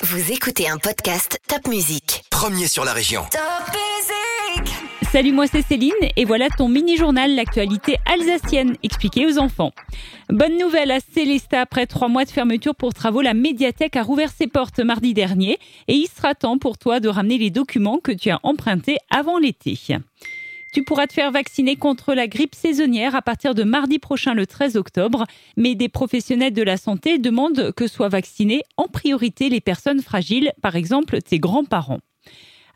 Vous écoutez un podcast Top Music. Premier sur la région. Salut, moi c'est Céline et voilà ton mini-journal, l'actualité alsacienne expliquée aux enfants. Bonne nouvelle à Célesta, après trois mois de fermeture pour travaux, la médiathèque a rouvert ses portes mardi dernier et il sera temps pour toi de ramener les documents que tu as empruntés avant l'été. Tu pourras te faire vacciner contre la grippe saisonnière à partir de mardi prochain le 13 octobre, mais des professionnels de la santé demandent que soient vaccinés en priorité les personnes fragiles, par exemple tes grands-parents.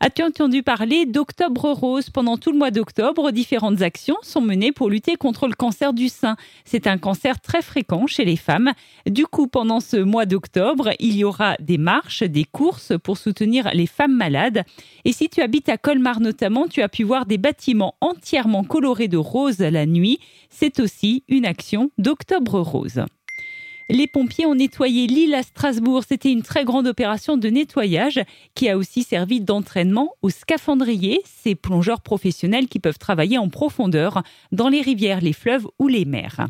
As-tu entendu parler d'Octobre Rose? Pendant tout le mois d'octobre, différentes actions sont menées pour lutter contre le cancer du sein. C'est un cancer très fréquent chez les femmes. Du coup, pendant ce mois d'octobre, il y aura des marches, des courses pour soutenir les femmes malades. Et si tu habites à Colmar notamment, tu as pu voir des bâtiments entièrement colorés de rose la nuit. C'est aussi une action d'Octobre Rose. Les pompiers ont nettoyé l'île à Strasbourg. C'était une très grande opération de nettoyage qui a aussi servi d'entraînement aux scaphandriers, ces plongeurs professionnels qui peuvent travailler en profondeur dans les rivières, les fleuves ou les mers.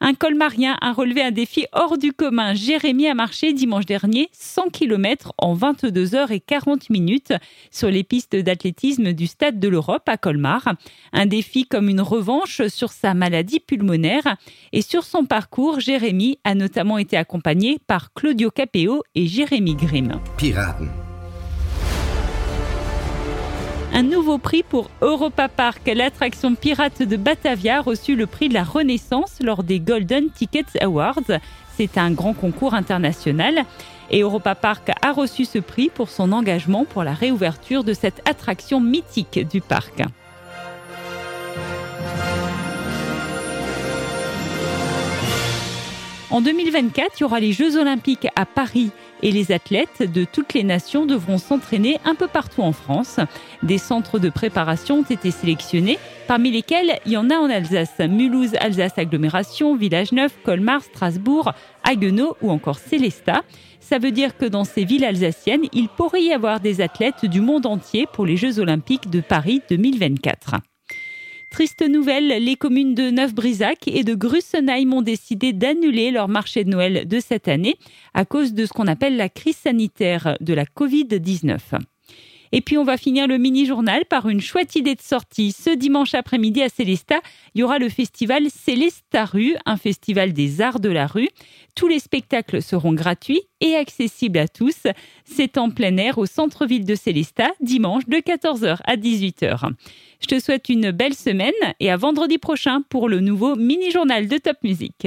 Un colmarien a relevé un défi hors du commun. Jérémy a marché dimanche dernier 100 km en 22 heures et 40 minutes sur les pistes d'athlétisme du Stade de l'Europe à Colmar. Un défi comme une revanche sur sa maladie pulmonaire. Et sur son parcours, Jérémy a notamment été accompagné par Claudio Capeo et Jérémy Grimm. Piraten. Un nouveau prix pour Europa Park. L'attraction pirate de Batavia a reçu le prix de la Renaissance lors des Golden Tickets Awards. C'est un grand concours international. Et Europa Park a reçu ce prix pour son engagement pour la réouverture de cette attraction mythique du parc. En 2024, il y aura les Jeux olympiques à Paris et les athlètes de toutes les nations devront s'entraîner un peu partout en France. Des centres de préparation ont été sélectionnés, parmi lesquels il y en a en Alsace, Mulhouse, Alsace Agglomération, Village Neuf, Colmar, Strasbourg, Haguenau ou encore Célestat. Ça veut dire que dans ces villes alsaciennes, il pourrait y avoir des athlètes du monde entier pour les Jeux olympiques de Paris 2024. Triste nouvelle, les communes de Neuf-Brisac et de Grussenheim ont décidé d'annuler leur marché de Noël de cette année à cause de ce qu'on appelle la crise sanitaire de la Covid-19. Et puis on va finir le mini-journal par une chouette idée de sortie. Ce dimanche après-midi à Célesta, il y aura le festival Célesta Rue, un festival des arts de la rue. Tous les spectacles seront gratuits et accessibles à tous. C'est en plein air au centre-ville de Célesta, dimanche de 14h à 18h. Je te souhaite une belle semaine et à vendredi prochain pour le nouveau mini-journal de Top Music.